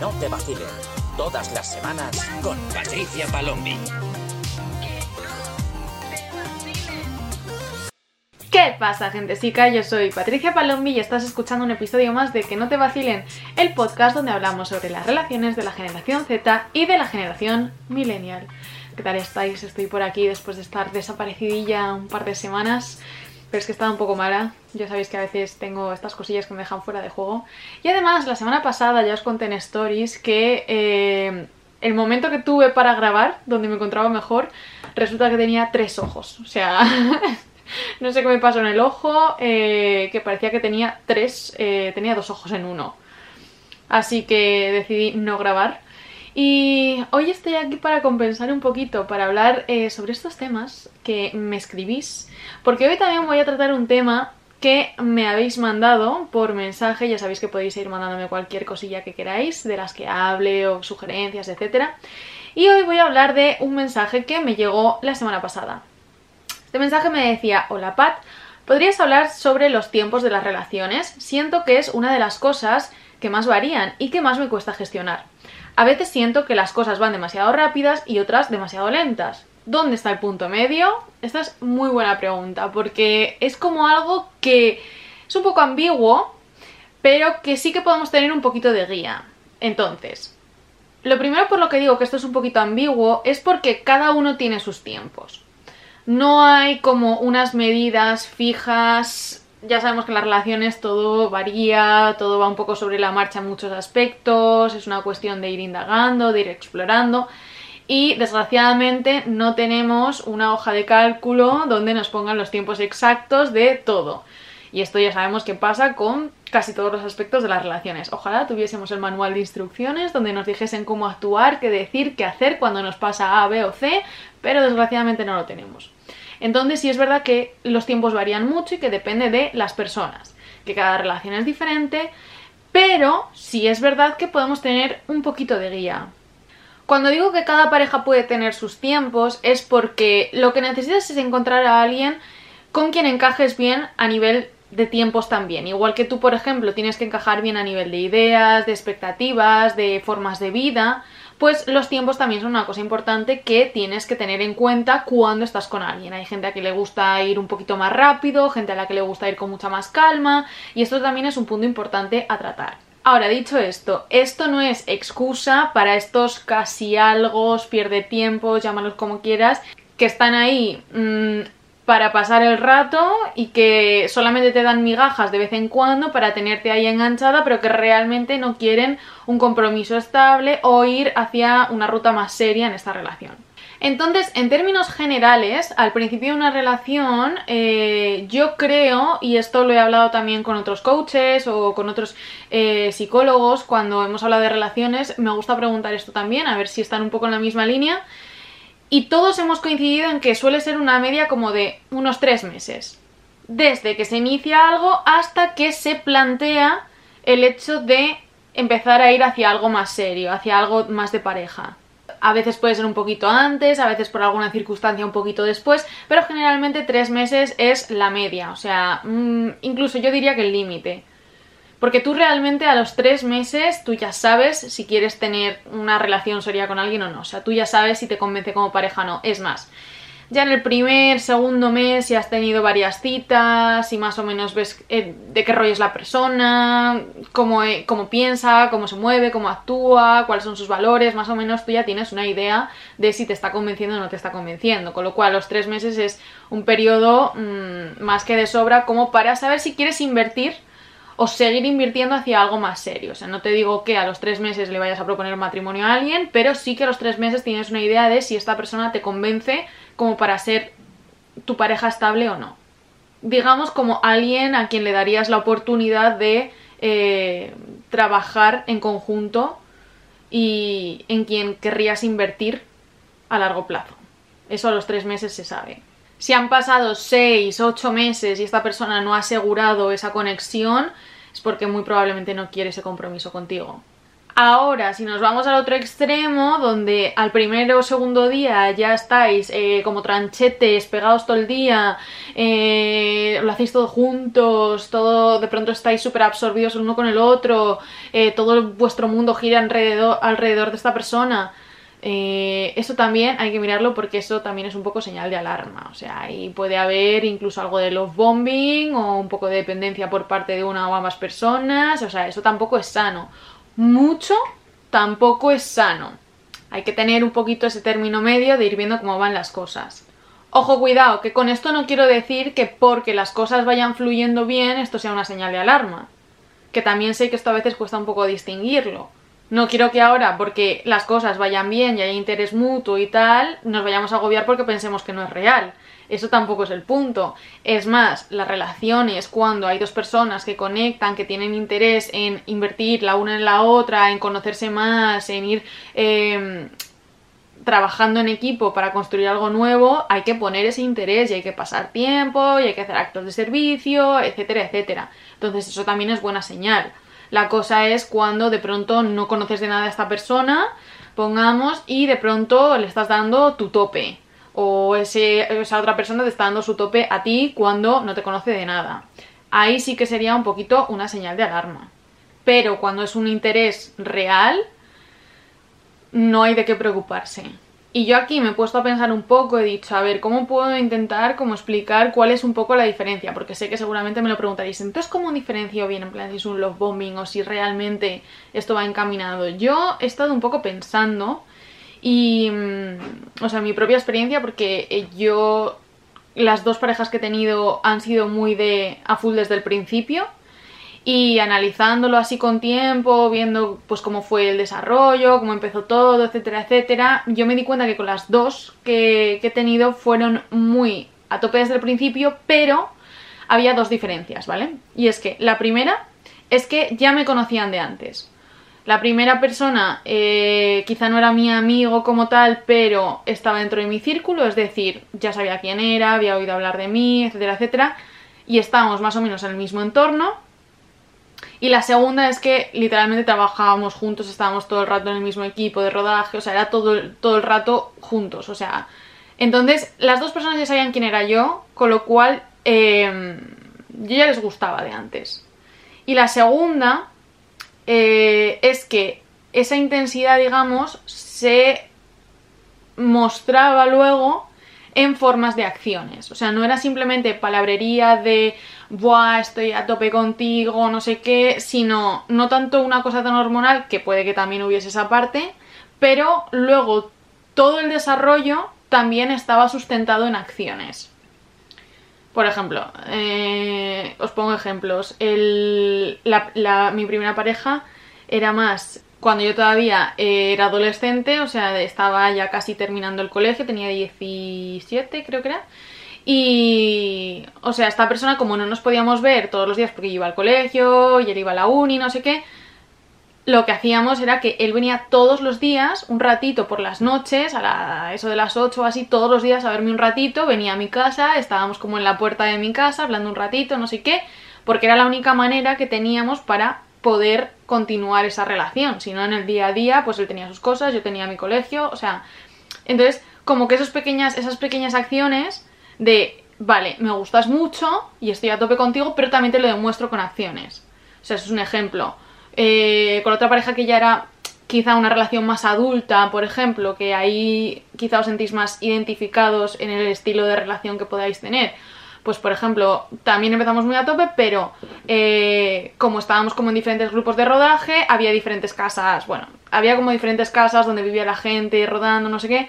No te vacilen. Todas las semanas con Patricia Palombi. ¿Qué pasa, gentesica? Yo soy Patricia Palombi y estás escuchando un episodio más de Que no te vacilen, el podcast donde hablamos sobre las relaciones de la generación Z y de la generación millennial. ¿Qué tal estáis? Estoy por aquí después de estar desaparecidilla un par de semanas pero es que estaba un poco mala. Ya sabéis que a veces tengo estas cosillas que me dejan fuera de juego. Y además, la semana pasada ya os conté en stories que eh, el momento que tuve para grabar, donde me encontraba mejor, resulta que tenía tres ojos. O sea, no sé qué me pasó en el ojo, eh, que parecía que tenía tres, eh, tenía dos ojos en uno. Así que decidí no grabar. Y hoy estoy aquí para compensar un poquito, para hablar eh, sobre estos temas que me escribís, porque hoy también voy a tratar un tema que me habéis mandado por mensaje, ya sabéis que podéis ir mandándome cualquier cosilla que queráis, de las que hable o sugerencias, etc. Y hoy voy a hablar de un mensaje que me llegó la semana pasada. Este mensaje me decía, hola Pat, ¿podrías hablar sobre los tiempos de las relaciones? Siento que es una de las cosas que más varían y que más me cuesta gestionar. A veces siento que las cosas van demasiado rápidas y otras demasiado lentas. ¿Dónde está el punto medio? Esta es muy buena pregunta, porque es como algo que es un poco ambiguo, pero que sí que podemos tener un poquito de guía. Entonces, lo primero por lo que digo que esto es un poquito ambiguo es porque cada uno tiene sus tiempos. No hay como unas medidas fijas ya sabemos que en las relaciones todo varía, todo va un poco sobre la marcha en muchos aspectos, es una cuestión de ir indagando, de ir explorando y desgraciadamente no tenemos una hoja de cálculo donde nos pongan los tiempos exactos de todo. Y esto ya sabemos que pasa con casi todos los aspectos de las relaciones. Ojalá tuviésemos el manual de instrucciones donde nos dijesen cómo actuar, qué decir, qué hacer cuando nos pasa A, B o C, pero desgraciadamente no lo tenemos. Entonces sí es verdad que los tiempos varían mucho y que depende de las personas, que cada relación es diferente, pero sí es verdad que podemos tener un poquito de guía. Cuando digo que cada pareja puede tener sus tiempos es porque lo que necesitas es encontrar a alguien con quien encajes bien a nivel de tiempos también. Igual que tú, por ejemplo, tienes que encajar bien a nivel de ideas, de expectativas, de formas de vida, pues los tiempos también son una cosa importante que tienes que tener en cuenta cuando estás con alguien. Hay gente a que le gusta ir un poquito más rápido, gente a la que le gusta ir con mucha más calma, y esto también es un punto importante a tratar. Ahora, dicho esto, esto no es excusa para estos casi algo, pierde tiempo, llámalos como quieras, que están ahí mm, para pasar el rato y que solamente te dan migajas de vez en cuando para tenerte ahí enganchada, pero que realmente no quieren un compromiso estable o ir hacia una ruta más seria en esta relación. Entonces, en términos generales, al principio de una relación, eh, yo creo, y esto lo he hablado también con otros coaches o con otros eh, psicólogos, cuando hemos hablado de relaciones, me gusta preguntar esto también, a ver si están un poco en la misma línea y todos hemos coincidido en que suele ser una media como de unos tres meses. Desde que se inicia algo hasta que se plantea el hecho de empezar a ir hacia algo más serio, hacia algo más de pareja. A veces puede ser un poquito antes, a veces por alguna circunstancia un poquito después, pero generalmente tres meses es la media, o sea, mm, incluso yo diría que el límite. Porque tú realmente a los tres meses tú ya sabes si quieres tener una relación seria con alguien o no. O sea, tú ya sabes si te convence como pareja o no. Es más, ya en el primer, segundo mes si has tenido varias citas y más o menos ves eh, de qué rollo es la persona, cómo, eh, cómo, piensa, cómo se mueve, cómo actúa, cuáles son sus valores, más o menos tú ya tienes una idea de si te está convenciendo o no te está convenciendo. Con lo cual los tres meses es un periodo mmm, más que de sobra como para saber si quieres invertir o seguir invirtiendo hacia algo más serio. O sea, no te digo que a los tres meses le vayas a proponer matrimonio a alguien, pero sí que a los tres meses tienes una idea de si esta persona te convence como para ser tu pareja estable o no. Digamos como alguien a quien le darías la oportunidad de eh, trabajar en conjunto y en quien querrías invertir a largo plazo. Eso a los tres meses se sabe. Si han pasado 6, 8 meses y esta persona no ha asegurado esa conexión, es porque muy probablemente no quiere ese compromiso contigo. Ahora, si nos vamos al otro extremo, donde al primero o segundo día ya estáis eh, como tranchetes, pegados todo el día, eh, lo hacéis todo juntos, todo de pronto estáis súper absorbidos el uno con el otro, eh, todo vuestro mundo gira alrededor, alrededor de esta persona. Eso también hay que mirarlo porque eso también es un poco señal de alarma. O sea, ahí puede haber incluso algo de love bombing o un poco de dependencia por parte de una o ambas personas. O sea, eso tampoco es sano mucho tampoco es sano. Hay que tener un poquito ese término medio de ir viendo cómo van las cosas. Ojo, cuidado, que con esto no quiero decir que porque las cosas vayan fluyendo bien esto sea una señal de alarma. Que también sé que esto a veces cuesta un poco distinguirlo. No quiero que ahora, porque las cosas vayan bien y hay interés mutuo y tal, nos vayamos a agobiar porque pensemos que no es real. Eso tampoco es el punto. Es más, las relaciones, cuando hay dos personas que conectan, que tienen interés en invertir la una en la otra, en conocerse más, en ir em, trabajando en equipo para construir algo nuevo, hay que poner ese interés y hay que pasar tiempo y hay que hacer actos de servicio, etcétera, etcétera. Entonces eso también es buena señal. La cosa es cuando de pronto no conoces de nada a esta persona, pongamos, y de pronto le estás dando tu tope o esa otra persona te está dando su tope a ti cuando no te conoce de nada. Ahí sí que sería un poquito una señal de alarma. Pero cuando es un interés real, no hay de qué preocuparse. Y yo aquí me he puesto a pensar un poco, he dicho, a ver, ¿cómo puedo intentar como explicar cuál es un poco la diferencia? Porque sé que seguramente me lo preguntaréis, entonces ¿cómo diferencio bien en plan si es un love bombing o si realmente esto va encaminado? Yo he estado un poco pensando y, mm, o sea, mi propia experiencia, porque eh, yo, las dos parejas que he tenido han sido muy de a full desde el principio. Y analizándolo así con tiempo, viendo pues cómo fue el desarrollo, cómo empezó todo, etcétera, etcétera, yo me di cuenta que con las dos que, he tenido fueron muy a tope desde el principio, pero había dos diferencias, ¿vale? Y es que la primera es que ya me conocían de antes. La primera persona eh, quizá no era mi amigo como tal, pero estaba dentro de mi círculo, es decir, ya sabía quién era, había oído hablar de mí, etcétera, etcétera, y estábamos más o menos en el mismo entorno. Y la segunda es que literalmente trabajábamos juntos, estábamos todo el rato en el mismo equipo de rodaje, o sea, era todo, todo el rato juntos, o sea... Entonces, las dos personas ya sabían quién era yo, con lo cual eh, yo ya les gustaba de antes. Y la segunda eh, es que esa intensidad, digamos, se mostraba luego en formas de acciones. O sea, no era simplemente palabrería de buah, estoy a tope contigo, no sé qué, sino no tanto una cosa tan hormonal, que puede que también hubiese esa parte, pero luego todo el desarrollo también estaba sustentado en acciones. Por ejemplo, eh, os pongo ejemplos. mi primera pareja era más cuando yo todavía era adolescente, o sea, estaba ya casi terminando el colegio, tenía 17 creo que era. Y, o sea, esta persona como no nos podíamos ver todos los días porque yo iba al colegio y él iba a la uni, no sé qué, lo que hacíamos era que él venía todos los días, un ratito por las noches, a, eso de las 8 o así, todos los días a verme un ratito, venía a mi casa, estábamos como en la puerta de mi casa hablando un ratito, no sé qué, porque era la única manera que teníamos para poder continuar esa relación, si no en el día a día, pues él tenía sus cosas, yo tenía mi colegio, o sea, entonces como que esas pequeñas, esas pequeñas acciones de, vale, me gustas mucho y estoy a tope contigo, pero también te lo demuestro con acciones. O sea, eso es un ejemplo. Eh, con otra pareja que ya era quizá una relación más adulta, por ejemplo, que ahí quizá os sentís más identificados en el estilo de relación que podáis tener. Pues por ejemplo, también empezamos muy a tope, pero eh, como estábamos como en diferentes grupos de rodaje, había diferentes casas, bueno, había como diferentes casas donde vivía la gente rodando, no sé qué.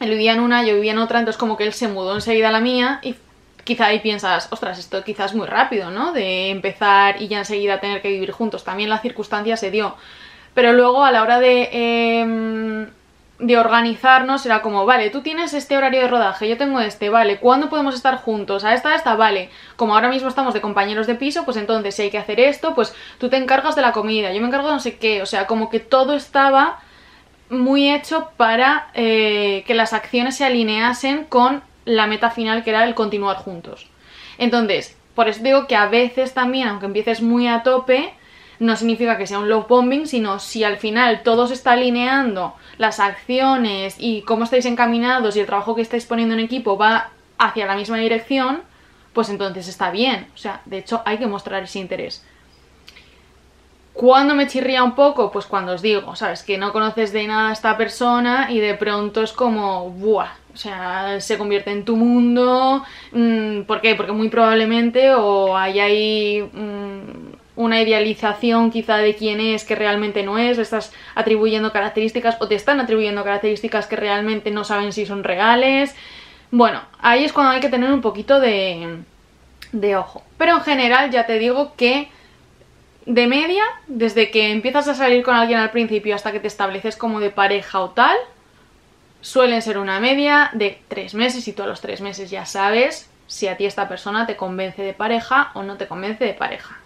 Él vivía en una, yo vivía en otra, entonces como que él se mudó enseguida a la mía y quizá ahí piensas, ostras, esto quizás es muy rápido, ¿no? De empezar y ya enseguida tener que vivir juntos. También la circunstancia se dio. Pero luego a la hora de, em, de organizarnos era como, vale, tú tienes este horario de rodaje, yo tengo este, vale, ¿cuándo podemos estar juntos? A esta, a esta, vale. Como ahora mismo estamos de compañeros de piso, pues entonces si hay que hacer esto, pues tú te encargas de la comida, yo me encargo de no sé qué. O sea, como que todo estaba muy hecho para eh, que las acciones se alineasen con la meta final que era el continuar juntos. Entonces, por eso digo que a veces también, aunque empieces muy a tope, no significa que sea un love bombing, sino si al final todo se está alineando, las acciones y cómo estáis encaminados y el trabajo que estáis poniendo en equipo va hacia la misma dirección, pues entonces está bien. O sea, de hecho hay que mostrar ese interés. ¿Cuándo me chirría un poco? Pues cuando os digo, ¿sabes? Que no conoces de nada a esta persona y de pronto es como, ¡buah! O sea, se convierte en tu mundo. Mm, ¿Por qué? Porque muy probablemente o hay ahí mm, una idealización quizá de quién es que realmente no es, estás atribuyendo características o te están atribuyendo características que realmente no saben si son reales. Bueno, ahí es cuando hay que tener un poquito de, de ojo. Pero en general ya te digo que de media, desde que empiezas a salir con alguien al principio hasta que te estableces como de pareja o tal, suelen ser una media de tres meses y tú a los tres meses ya sabes si a ti esta persona te convence de pareja o no te convence de pareja.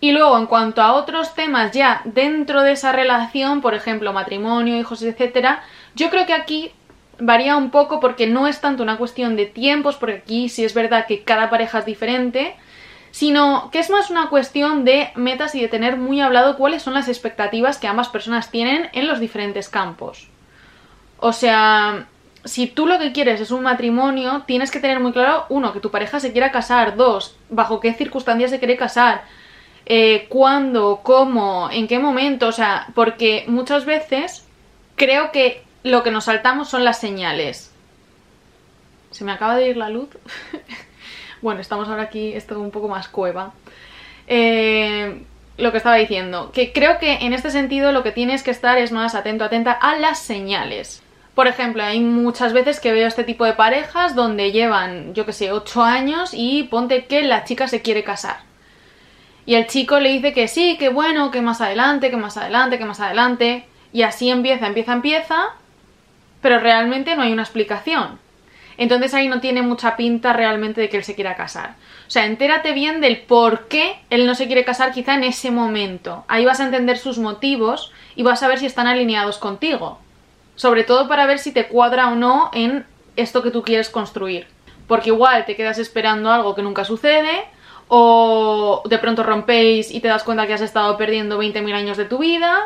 Y luego, en cuanto a otros temas ya dentro de esa relación, por ejemplo, matrimonio, hijos, etcétera, yo creo que aquí varía un poco porque no es tanto una cuestión de tiempos, porque aquí sí es verdad que cada pareja es diferente, sino que es más una cuestión de metas y de tener muy hablado cuáles son las expectativas que ambas personas tienen en los diferentes campos. O sea, si tú lo que quieres es un matrimonio, tienes que tener muy claro, uno, que tu pareja se quiera casar, dos, bajo qué circunstancias se quiere casar, eh, cuándo, cómo, en qué momento, o sea, porque muchas veces creo que lo que nos saltamos son las señales. Se me acaba de ir la luz. bueno, estamos ahora aquí, esto un poco más cueva. Eh, lo que estaba diciendo, que creo que en este sentido lo que tienes que estar es más atento, atenta a las señales. Por ejemplo, hay muchas veces que veo este tipo de parejas donde llevan, yo que sé, 8 años y ponte que la chica se quiere casar. Y el chico le dice que sí, que bueno, que más adelante, que más adelante, que más adelante. Y así empieza, empieza, empieza, pero realmente no hay una explicación. Entonces ahí no tiene mucha pinta realmente de que él se quiera casar. O sea, entérate bien del por qué él no se quiere casar quizá en ese momento. Ahí vas a entender sus motivos y vas a ver si están alineados contigo. Sobre todo para ver si te cuadra o no en esto que tú quieres construir. Porque igual te quedas esperando algo que nunca sucede, o de pronto rompéis y te das cuenta que has estado perdiendo 20.000 años de tu vida,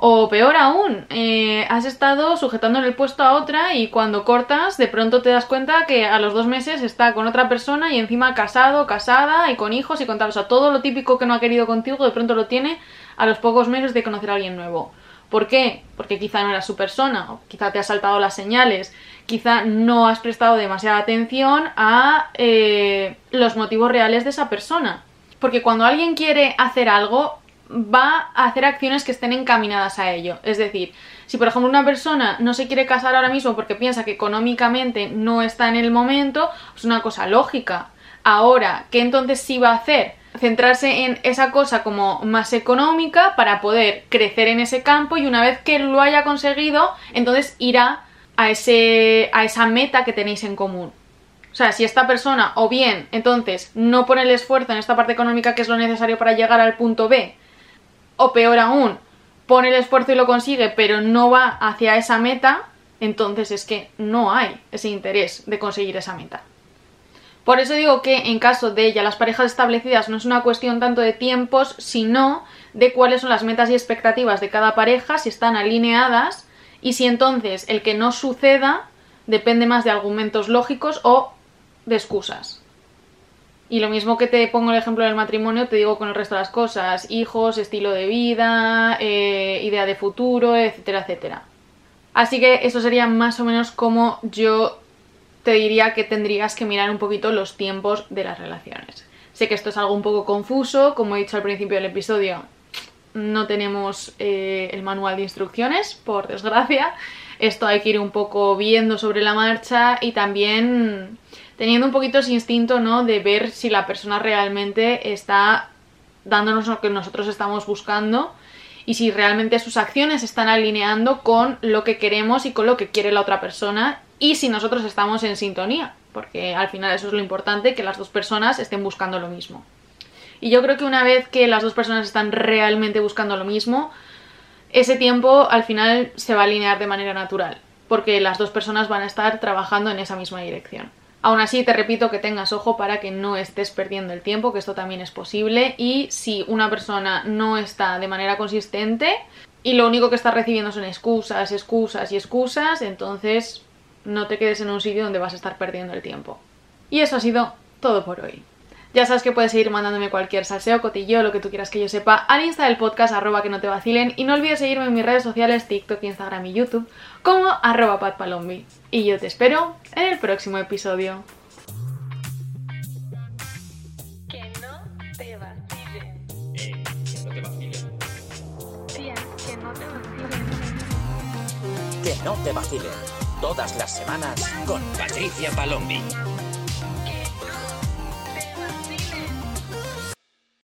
o peor aún, eh, has estado sujetando el puesto a otra y cuando cortas de pronto te das cuenta que a los dos meses está con otra persona y encima casado, casada y con hijos y con tal. O sea, todo lo típico que no ha querido contigo de pronto lo tiene a los pocos meses de conocer a alguien nuevo. ¿Por qué? Porque quizá no era su persona, o quizá te ha saltado las señales, quizá no has prestado demasiada atención a eh, los motivos reales de esa persona. Porque cuando alguien quiere hacer algo, va a hacer acciones que estén encaminadas a ello. Es decir, si por ejemplo una persona no se quiere casar ahora mismo porque piensa que económicamente no está en el momento, es una cosa lógica. Ahora, ¿qué entonces sí va a hacer? Centrarse en esa cosa como más económica para poder crecer en ese campo y una vez que lo haya conseguido, entonces irá a, ese, a esa meta que tenéis en común. O sea, si esta persona o bien entonces no pone el esfuerzo en esta parte económica que es lo necesario para llegar al punto B, o peor aún, pone el esfuerzo y lo consigue, pero no va hacia esa meta, entonces es que no hay ese interés de conseguir esa meta. Por eso digo que en caso de ella las parejas establecidas no es una cuestión tanto de tiempos, sino de cuáles son las metas y expectativas de cada pareja, si están alineadas y si entonces el que no suceda depende más de argumentos lógicos o de excusas. Y lo mismo que te pongo el ejemplo del matrimonio, te digo con el resto de las cosas, hijos, estilo de vida, eh, idea de futuro, etcétera, etcétera. Así que eso sería más o menos como yo te diría que tendrías que mirar un poquito los tiempos de las relaciones. Sé que esto es algo un poco confuso, como he dicho al principio del episodio, no tenemos eh, el manual de instrucciones, por desgracia. Esto hay que ir un poco viendo sobre la marcha y también teniendo un poquito ese instinto, ¿no? De ver si la persona realmente está dándonos lo que nosotros estamos buscando y si realmente sus acciones están alineando con lo que queremos y con lo que quiere la otra persona y si nosotros estamos en sintonía, porque al final eso es lo importante, que las dos personas estén buscando lo mismo. Y yo creo que una vez que las dos personas están realmente buscando lo mismo, ese tiempo al final se va a alinear de manera natural, porque las dos personas van a estar trabajando en esa misma dirección. Aún así, te repito que tengas ojo para que no estés perdiendo el tiempo, que esto también es posible. Y si una persona no está de manera consistente y lo único que está recibiendo son excusas, excusas y excusas, entonces no te quedes en un sitio donde vas a estar perdiendo el tiempo. Y eso ha sido todo por hoy. Ya sabes que puedes seguir mandándome cualquier salseo, cotillo, lo que tú quieras que yo sepa al insta del podcast arroba que no te vacilen y no olvides seguirme en mis redes sociales TikTok, Instagram y YouTube como arroba patpalombi. Y yo te espero en el próximo episodio. Que no te vacilen. Eh, que no te vacilen. Tía, que no te vacilen. Que no te vacilen. Todas las semanas con Patricia Palombi.